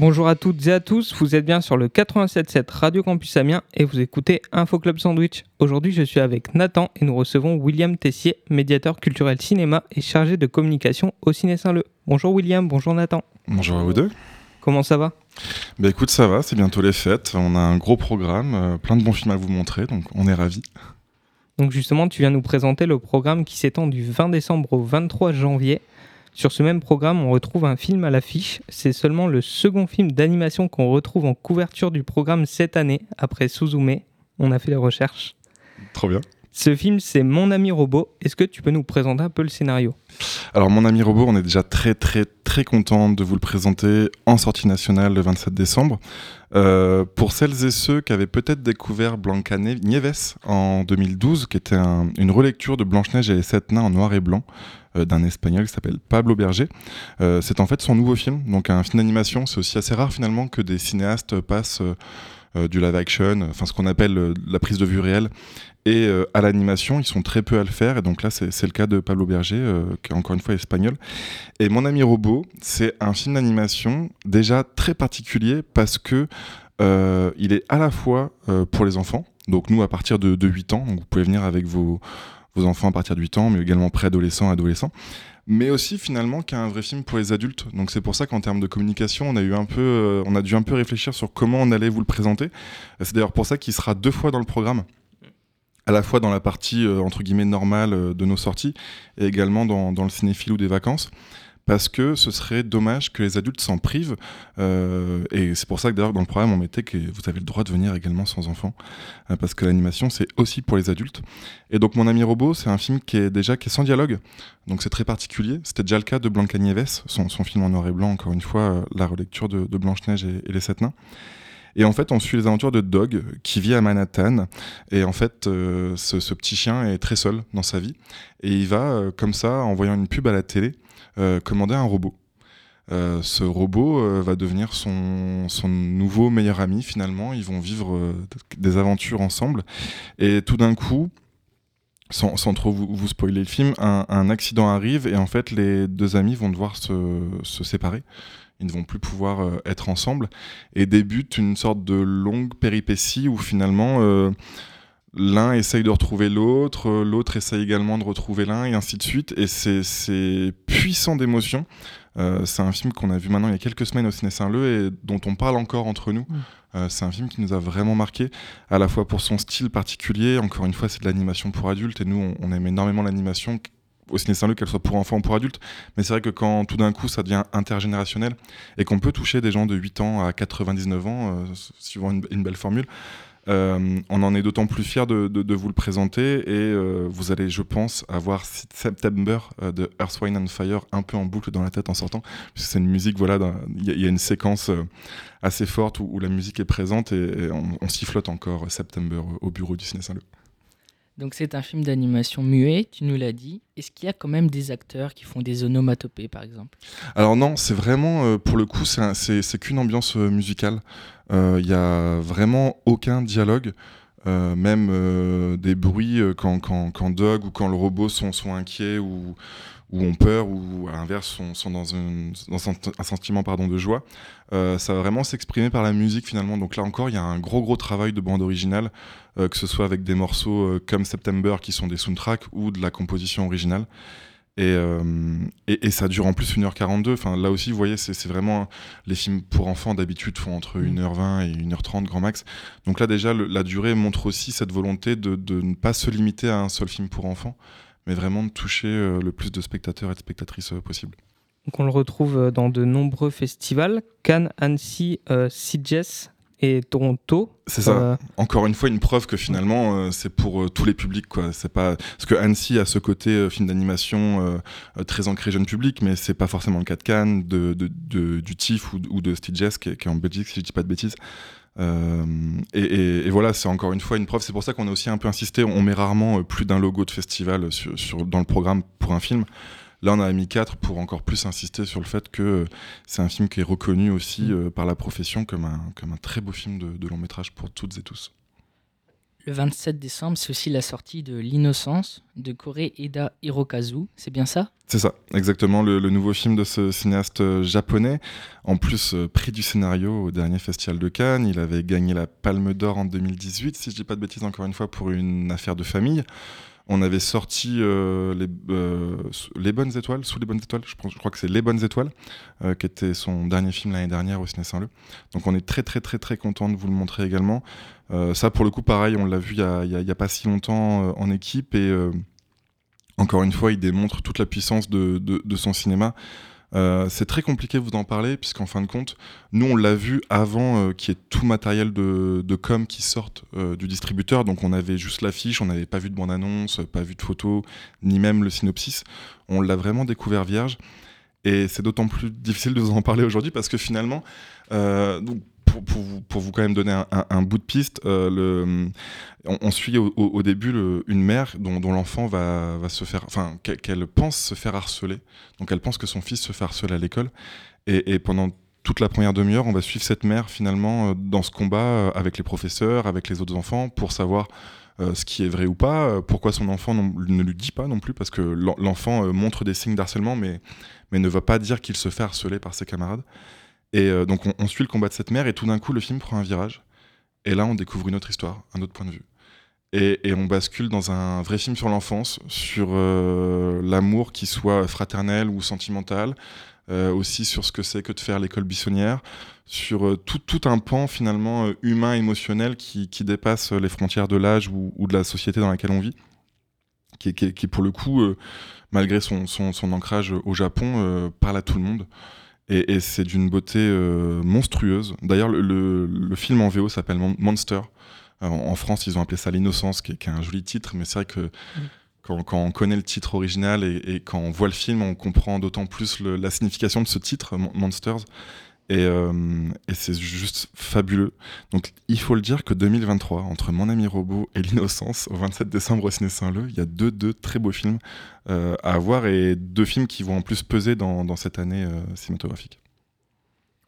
Bonjour à toutes et à tous, vous êtes bien sur le 87.7 Radio Campus Amiens et vous écoutez Info Club Sandwich. Aujourd'hui je suis avec Nathan et nous recevons William Tessier, médiateur culturel cinéma et chargé de communication au Ciné Saint-Leu. Bonjour William, bonjour Nathan. Bonjour à vous deux. Comment ça va? Bah écoute ça va, c'est bientôt les fêtes, on a un gros programme, euh, plein de bons films à vous montrer, donc on est ravis. Donc justement tu viens nous présenter le programme qui s'étend du 20 décembre au 23 janvier. Sur ce même programme, on retrouve un film à l'affiche. C'est seulement le second film d'animation qu'on retrouve en couverture du programme cette année, après Suzume. On a fait les recherches. Trop bien. Ce film, c'est Mon ami robot. Est-ce que tu peux nous présenter un peu le scénario? Alors, Mon ami robot, on est déjà très, très, très content de vous le présenter en sortie nationale le 27 décembre. Euh, pour celles et ceux qui avaient peut-être découvert Blanca Nieves en 2012, qui était une relecture de Blanche-Neige et les Sept Nains en noir et blanc, d'un espagnol qui s'appelle Pablo Berger. Euh, c'est en fait son nouveau film, donc un film d'animation. C'est aussi assez rare finalement que des cinéastes passent euh, du live action, enfin ce qu'on appelle la prise de vue réelle, et à l'animation, ils sont très peu à le faire. Et donc là, c'est le cas de Pablo Berger, qui est encore une fois espagnol. Et Mon ami robot, c'est un film d'animation déjà très particulier parce que il est à la fois pour les enfants, donc nous à partir de, de 8 ans, donc vous pouvez venir avec vos, vos enfants à partir de 8 ans, mais également préadolescents, adolescents. Mais aussi finalement qu'un vrai film pour les adultes. Donc c'est pour ça qu'en termes de communication, on a eu un peu, euh, on a dû un peu réfléchir sur comment on allait vous le présenter. C'est d'ailleurs pour ça qu'il sera deux fois dans le programme à la fois dans la partie euh, entre guillemets normale euh, de nos sorties et également dans, dans le cinéphile ou des vacances parce que ce serait dommage que les adultes s'en privent. Euh, et c'est pour ça que d'ailleurs dans le programme on mettait que vous avez le droit de venir également sans enfants, euh, parce que l'animation c'est aussi pour les adultes. Et donc Mon ami robot, c'est un film qui est déjà qui est sans dialogue, donc c'est très particulier. C'était déjà le cas de Blanca Nieves, son, film en noir et blanc, encore une fois, euh, la relecture de, Blanche Neige et, les sept nains. Et en fait, on suit les aventures de Dog, qui vit à Manhattan. Et en fait, ce, petit chien est très seul dans sa vie. Et il va, comme ça, en voyant une pub à la télé, commander un robot. Euh, ce robot euh, va devenir son, son, nouveau meilleur ami finalement. Ils vont vivre des aventures ensemble. Et tout d'un coup, sans, sans, trop vous, spoiler le film, un, accident arrive et en fait les deux amis vont devoir se, se séparer. Ils ne vont plus pouvoir être ensemble. Et débute une sorte de longue péripétie où finalement l'un essaye de retrouver l'autre, euh, l'autre essaye également de retrouver l'un, et ainsi de suite. Et c'est puissant d'émotion. Euh, c'est un film qu'on a vu maintenant il y a quelques semaines au Ciné Saint-Leu et dont on parle encore entre nous. Mm. Euh, c'est un film qui nous a vraiment marqué, à la fois pour son style particulier. Encore une fois, c'est de l'animation pour adultes et nous, on, aime énormément l'animation au Ciné Saint-Leu, qu'elle soit pour enfants ou pour adultes. Mais c'est vrai que quand tout d'un coup ça devient intergénérationnel et qu'on peut toucher des gens de 8 ans à 99 ans, suivant une belle formule, on en est d'autant plus fier de, vous le présenter et euh, vous allez, je pense, avoir September euh, de Earth, Wine and Fire un peu en boucle dans la tête en sortant. C'est une musique, voilà, il y, a une séquence assez forte où, la musique est présente et, on, on sifflote encore September au bureau du Ciné Saint-Leu. Donc c'est un film d'animation muet, tu nous l'as dit. Est-ce qu'il y a quand même des acteurs qui font des onomatopées, par exemple? Alors non, c'est vraiment, euh, pour le coup, c'est qu'une ambiance euh, musicale. Il euh, n'y a vraiment aucun dialogue. même des bruits quand, quand, quand, Doug ou quand le robot sont, sont inquiets ou, ou ont peur ou à l'inverse sont, dans, un, sentiment pardon, de joie. Euh, ça va vraiment s'exprimer par la musique finalement. Donc là encore, il y a un gros gros travail de bande originale, euh, que ce soit avec des morceaux euh, comme September qui sont des soundtracks ou de la composition originale. Et, et, ça dure en plus 1h42. Enfin, là aussi, vous voyez, c'est vraiment. Les films pour enfants d'habitude font entre 1h20 et 1h30 grand max. Donc là, déjà, la durée montre aussi cette volonté de, de ne pas se limiter à un seul film pour enfants mais vraiment de toucher euh, le plus de spectateurs et de spectatrices euh, possible. Donc on le retrouve euh, dans de nombreux festivals, Cannes, Annecy, Sitges et Toronto. C'est ça. Encore une fois, une preuve que finalement, c'est pour tous les publics. Quoi. C'est pas... Parce que Annecy a ce côté film d'animation très ancré jeune public, mais c'est pas forcément le cas de Cannes, de, de, du TIFF ou, ou de Sitges, qui, qui, est en Belgique, si je dis pas de bêtises. Euh, et, voilà, c'est encore une fois une preuve. C'est pour ça qu'on a aussi un peu insisté. On met rarement euh, plus d'un logo de festival sur, dans le programme pour un film. Là, on a mis quatre pour encore plus insister sur le fait que euh, c'est un film qui est reconnu aussi mm. par la profession comme un, comme un très beau film de, long métrage pour toutes et tous. Le 27 décembre, c'est aussi la sortie de L'innocence de Kore Eda Hirokazu, c'est bien ça? C'est ça, exactement, le, nouveau film de ce cinéaste euh, japonais. En plus, euh, prix du scénario au dernier Festival de Cannes. Il avait gagné la Palme d'Or en 2018, si je dis pas de bêtises encore une fois, pour une affaire de famille. On avait sorti euh, les, les, Bonnes Étoiles, Sous les Bonnes Étoiles, je, crois que c'est Les Bonnes Étoiles, qui était son dernier film l'année dernière au Ciné Saint-Leu. Donc on est très très très très content de vous le montrer également. Euh, ça, pour le coup, pareil, on l'a vu il n'y a, pas si longtemps euh, en équipe et euh, encore une fois, il démontre toute la puissance de, son cinéma. C'est très compliqué de vous en parler, puisqu'en fin de compte, nous, on l'a vu avant qu'il y ait tout matériel de, com qui sorte du distributeur. Donc, on avait juste l'affiche, on n'avait pas vu de bande-annonce, pas vu de photo, ni même le synopsis. On l'a vraiment découvert vierge. Et c'est d'autant plus difficile de vous en parler aujourd'hui parce que finalement, donc, pour, vous, quand même donner un, bout de piste, euh, on, suit au, début une mère dont, l'enfant va, se faire, enfin, qu'elle pense se faire harceler. Donc elle pense que son fils se fait harceler à l'école. Et, pendant toute la première demi-heure, on va suivre cette mère finalement euh, dans ce combat euh, avec les professeurs, avec les autres enfants, pour savoir ce qui est vrai ou pas, pourquoi son enfant ne lui dit pas non plus, parce que l'enfant montre des signes d'harcèlement, mais, mais ne va pas dire qu'il se fait harceler par ses camarades. Et euh, donc on, suit le combat de cette mère et tout d'un coup le film prend un virage. Et là on découvre une autre histoire, un autre point de vue. Et, on bascule dans un vrai film sur l'enfance, sur euh, l'amour qui soit fraternel ou sentimental, euh, aussi sur ce que c'est que de faire l'école buissonnière, sur tout, un pan finalement humain, émotionnel qui, dépasse les frontières de l'âge ou, de la société dans laquelle on vit, qui, pour le coup, malgré son, ancrage au Japon, parle à tout le monde. Et, c'est d'une beauté euh, monstrueuse. D'ailleurs, le, film en VO s'appelle Monster. en France, ils ont appelé ça L'innocence, qui, est un joli titre, mais c'est vrai que quand, on connaît le titre original et, quand on voit le film, on comprend d'autant plus la signification de ce titre, Monsters. Euh, et, c'est juste fabuleux. Donc il faut le dire que 2023, entre Mon ami robot et L'innocence, au 27 décembre au Ciné Saint-Leu, il y a deux, deux très beaux films euh, à voir et deux films qui vont en plus peser dans, dans cette année euh, cinématographique.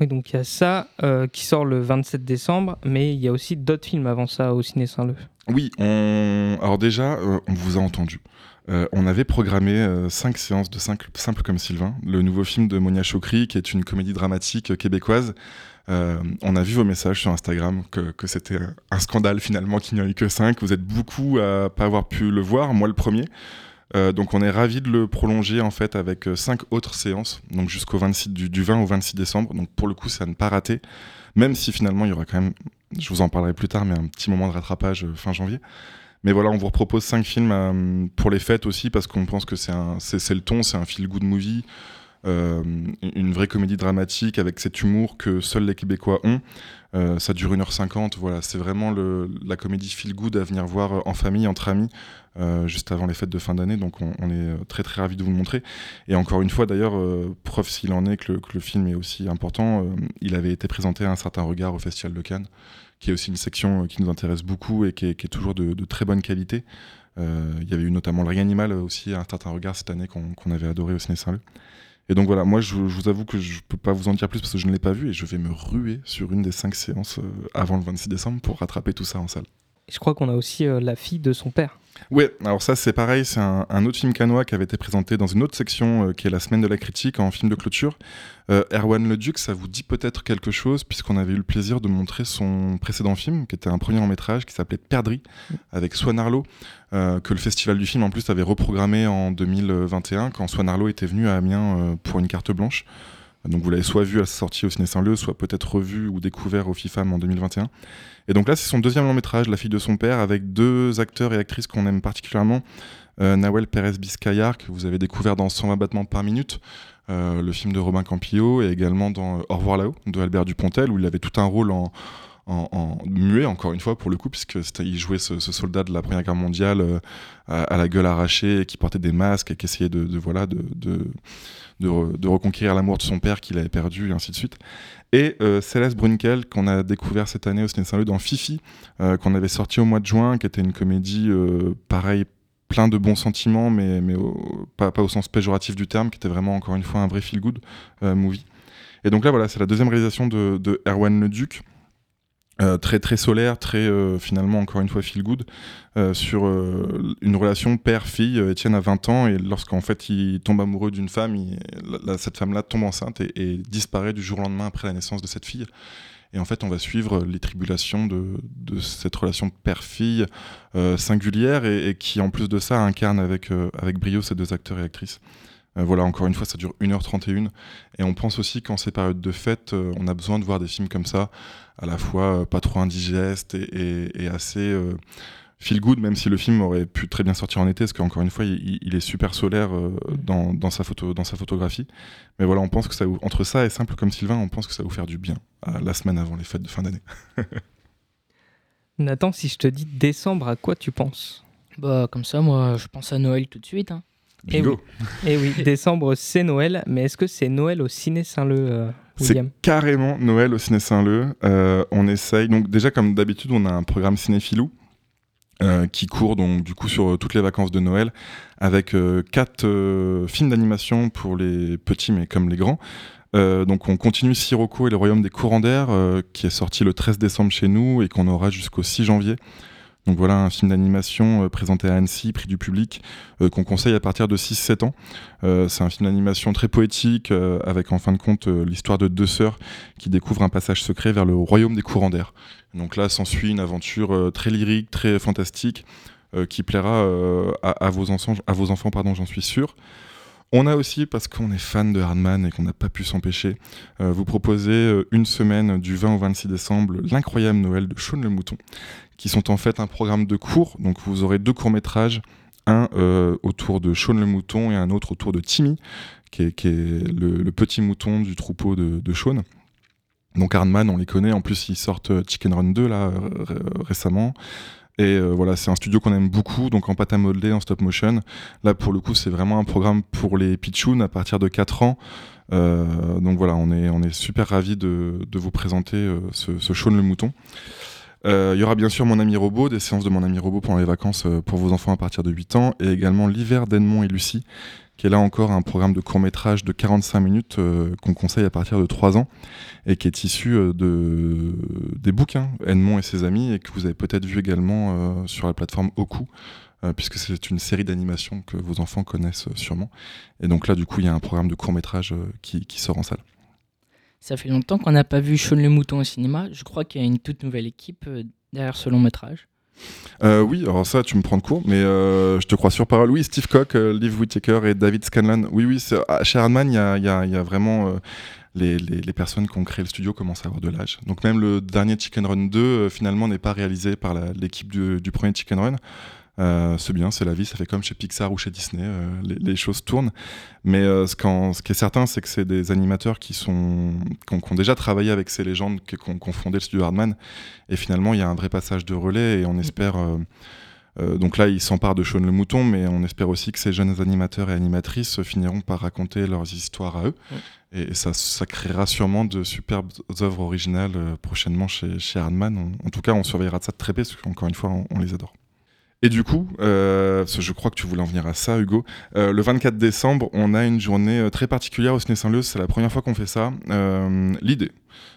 Oui, donc il y a ça qui sort le 27 décembre, mais il y a aussi d'autres films avant ça au Ciné Saint-Leu. Oui, on... alors déjà, on vous a entendu. Euh, on avait programmé euh, cinq séances de Simple, comme Sylvain, le nouveau film de Monia Chokri, qui est une comédie dramatique québécoise. Euh, on a vu vos messages sur Instagram que, c'était un scandale finalement qu'il n'y en ait que cinq. Vous êtes beaucoup à pas avoir pu le voir, moi le premier. donc on est ravi de le prolonger en fait avec cinq autres séances, donc jusqu'au 26 du, du, 20 au 26 décembre. Donc pour le coup, ça ne pas rater, même si finalement il y aura quand même, je vous en parlerai plus tard, mais un petit moment de rattrapage fin janvier. Mais voilà, on vous propose cinq films euh, pour les fêtes aussi parce qu'on pense que c'est le ton, c'est un feel good movie, euh, une vraie comédie dramatique avec cet humour que seuls les Québécois ont. Euh, ça dure 1h50, voilà, c'est vraiment la comédie feel good à venir voir en famille, entre amis, juste avant les fêtes de fin d'année. Donc on, est très très ravis de vous le montrer. Et encore une fois, d'ailleurs, preuve s'il en est que le, film est aussi important, il avait été présenté à un certain regard au Festival de Cannes qui est aussi une section euh, qui nous intéresse beaucoup et qui est, toujours de, très bonne qualité. Euh, il y avait eu notamment Le Rien Animal aussi, un certain regard cette année qu'on avait adoré au Ciné Saint-Leu. Et donc voilà, moi je, vous avoue que je peux pas vous en dire plus parce que je ne l'ai pas vu et je vais me ruer sur une des cinq séances euh, avant le 26 décembre pour rattraper tout ça en salle. Je crois qu'on a aussi La fille de son père. Ouais, alors ça c'est pareil, c'est un, autre film canois qui avait été présenté dans une autre section qui est la semaine de la critique en film de clôture. Euh, Erwan Leduc, ça vous dit peut-être quelque chose, puisqu'on avait eu le plaisir de montrer son précédent film, qui était un premier long métrage qui s'appelait Perdri, avec Swan Arlo, euh, que le Festival du film en plus avait reprogrammé en 2021, quand Swan Arlo était venu à Amiens euh, pour une carte blanche. Donc vous l'avez soit vu à sa sortie au Ciné Saint-Leu, soit peut-être revu ou découvert au FIFAM en 2021. Et donc là, c'est son deuxième long métrage, La fille de son père, avec deux acteurs et actrices qu'on aime particulièrement. Nawel Pérez Biscayar, que vous avez découvert dans 120 battements par minute, euh, le film de Robin Campillo et également dans Au revoir là-haut de Albert Dupontel où il avait tout un rôle en, en, muet encore une fois pour le coup puisque il jouait ce, soldat de la première guerre mondiale euh, à, la gueule arrachée qui portait des masques et qui essayait de, voilà de, de, de, reconquérir l'amour de son père qu'il avait perdu et ainsi de suite et euh, Céleste Brunkel qu'on a découvert cette année au Ciné Saint-Leu dans Fifi qu'on avait sorti au mois de juin qui était une comédie pareil plein de bons sentiments, mais, mais pas, au sens péjoratif du terme, qui était vraiment encore une fois un vrai feel-good euh, movie. Et donc là, voilà, c'est la deuxième réalisation de, de Erwan Le Duc. Euh, très très solaire, très euh, finalement encore une fois feel good euh, sur une relation père-fille. Étienne a 20 ans et lorsqu'en fait il tombe amoureux d'une femme, cette femme-là tombe enceinte et, disparaît du jour au lendemain après la naissance de cette fille. Et en fait, on va suivre les tribulations de, cette relation père-fille singulière et, qui, en plus de ça, incarne avec, avec brio ces deux acteurs et actrices. Voilà, encore une fois, ça dure 1h31. Et on pense aussi qu'en ces périodes de fête, on a besoin de voir des films comme ça, à la fois euh, pas trop indigeste et, assez euh, feel good, même si le film aurait pu très bien sortir en été, parce qu'encore une fois, il, est super solaire euh, mm. dans, sa photo, dans sa photographie. Mais voilà, on pense que ça, entre ça et simple comme Sylvain, on pense que ça va vous faire du bien la semaine avant les fêtes de fin d'année. Nathan, si je te dis décembre, à quoi tu penses? Bah comme ça, moi, je pense à Noël tout de suite. Hein. Et eh oui. Et eh oui, décembre, c'est Noël, mais est-ce que c'est Noël au Ciné Saint-Leu c'est carrément Noël au Ciné Saint-Leu. Euh, on essaye. Donc, déjà, comme d'habitude, on a un programme cinéphilou euh, qui court donc du coup sur euh, toutes les vacances de Noël avec quatre films d'animation pour les petits mais comme les grands. donc on continue Sirocco et le Royaume des courants d'air qui est sorti le 13 décembre chez nous et qu'on aura jusqu'au 6 janvier. Donc voilà un film d'animation euh, présenté à Annecy, prix du public, euh, qu'on conseille à partir de 6-7 ans. Euh, c'est un film d'animation très poétique, avec en fin de compte l'histoire de deux sœurs qui découvrent un passage secret vers le royaume des courants d'air. Donc là s'ensuit une aventure très lyrique, très fantastique, qui plaira à, vos à vos enfants pardon, j'en suis sûr. On a aussi, parce qu'on est fan de Hardman et qu'on n'a pas pu s'empêcher, vous proposer une semaine du 20 au 26 décembre l'incroyable Noël de Sean le Mouton, qui sont en fait un programme de cours. Donc vous aurez deux courts-métrages, un euh, autour de Sean le mouton et un autre autour de Timmy, qui est, le, petit mouton du troupeau de, de Sean. Donc Hardman, on les connaît. En plus, ils sortent euh, Chicken Run 2 là récemment. Et euh, voilà, c'est un studio qu'on aime beaucoup, donc en pâte à modeler, en stop motion. Là, pour le coup, c'est vraiment un programme pour les pitchouns à partir de 4 ans. donc voilà, on est, super ravis de, vous présenter ce, ce Sean le mouton. Euh, il y aura bien sûr Mon ami robot, des séances de Mon ami robot pendant les vacances euh, pour vos enfants à partir de 8 ans, et également L'hiver d'Edmond et Lucie, qui est là encore un programme de court métrage de 45 minutes euh, qu'on conseille à partir de 3 ans, et qui est issu de, des bouquins Edmond et ses amis, et que vous avez peut-être vu également sur la plateforme Oku. puisque c'est une série d'animation que vos enfants connaissent sûrement. Et donc là, du coup, il y a un programme de court métrage qui sort en salle. Ça fait longtemps qu'on n'a pas vu Sean le Mouton au cinéma. Je crois qu'il y a une toute nouvelle équipe euh, derrière ce long métrage. Euh, oui, alors ça, tu me prends de court, mais euh, je te crois sur parole. Oui, Steve Cock, Liv Whittaker et David Scanlan. Oui, oui, ah, chez Hardman, il y a, vraiment. Les, personnes qui ont créé le studio commencent à avoir de l'âge. Donc même le dernier Chicken Run 2 finalement n'est pas réalisé par l'équipe du, premier Chicken Run. Euh, c'est bien, c'est la vie, ça fait comme chez Pixar ou chez Disney, euh, les, choses tournent. Mais euh, ce, ce, qui est certain, c'est que c'est des animateurs qui, sont, qui ont, déjà travaillé avec ces légendes qui, ont, fondé le studio Hardman. Et finalement, il y a un vrai passage de relais et on espère. donc là, ils s'emparent de Sean le Mouton, mais on espère aussi que ces jeunes animateurs et animatrices finiront par raconter leurs histoires à eux. Et ça, ça, créera sûrement de superbes œuvres originales prochainement chez, chez Hardman. en tout cas, on surveillera de ça de très près, parce qu'encore une fois, on les adore. Et du coup, euh, je crois que tu voulais en venir à ça, Hugo. Euh, le 24 décembre, on a une journée euh, très particulière au Ciné Saint-Leu. C'est la première fois qu'on fait ça. L'idée,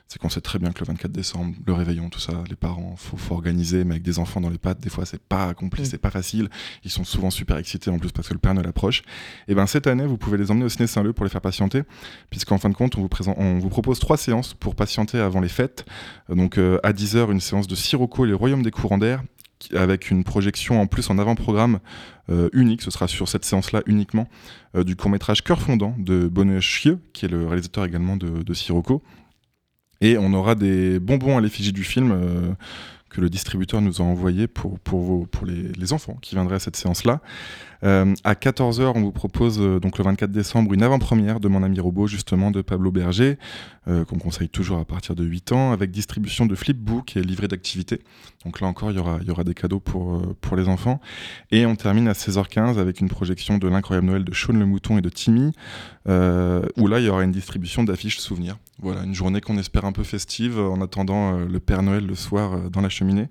c'est qu'on sait très bien que le 24 décembre, le réveillon, tout ça, les parents, faut, faut organiser, mais avec des enfants dans les pattes, des fois, c'est pas accompli, mm. c'est pas facile. Ils sont souvent super excités en plus parce que le Père Noël approche. Et ben cette année, vous pouvez les emmener au Ciné Saint-Leu pour les faire patienter, puisqu'en fin de compte, on vous, présente, on vous propose trois séances pour patienter avant les fêtes. Donc à 10h, une séance de Sirocco et les Royaumes des courants d'air avec une projection en plus en avant-programme euh, unique, ce sera sur cette séance-là uniquement, euh, du court-métrage Cœur fondant de Bonne Chieux, qui est le réalisateur également de, de Sirocco. Et on aura des bonbons à l'effigie du film euh, que le distributeur nous a envoyé pour, pour, pour les, enfants qui viendraient à cette séance-là. Euh, à 14h, on vous propose euh, donc le 24 décembre une avant-première de Mon ami robot, justement de Pablo Berger, euh, qu'on conseille toujours à partir de 8 ans, avec distribution de flipbook et livret d'activité. Donc là encore, il y aura, des cadeaux pour, pour les enfants. Et on termine à 16h15 avec une projection de l'incroyable Noël de Sean le Mouton et de Timmy, où là, il y aura une distribution d'affiches souvenirs. Voilà, une journée qu'on espère un peu festive en attendant le Père Noël le soir dans la cheminée.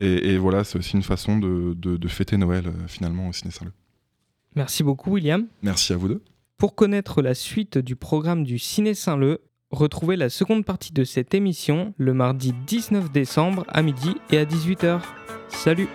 Et, voilà, c'est aussi une façon de, fêter Noël euh, finalement au Ciné Saint-Leu. Merci beaucoup, William. Merci à vous deux. Pour connaître la suite du programme du Ciné Saint-Leu, Retrouvez la seconde partie de cette émission le mardi 19 décembre à midi et à 18h. Salut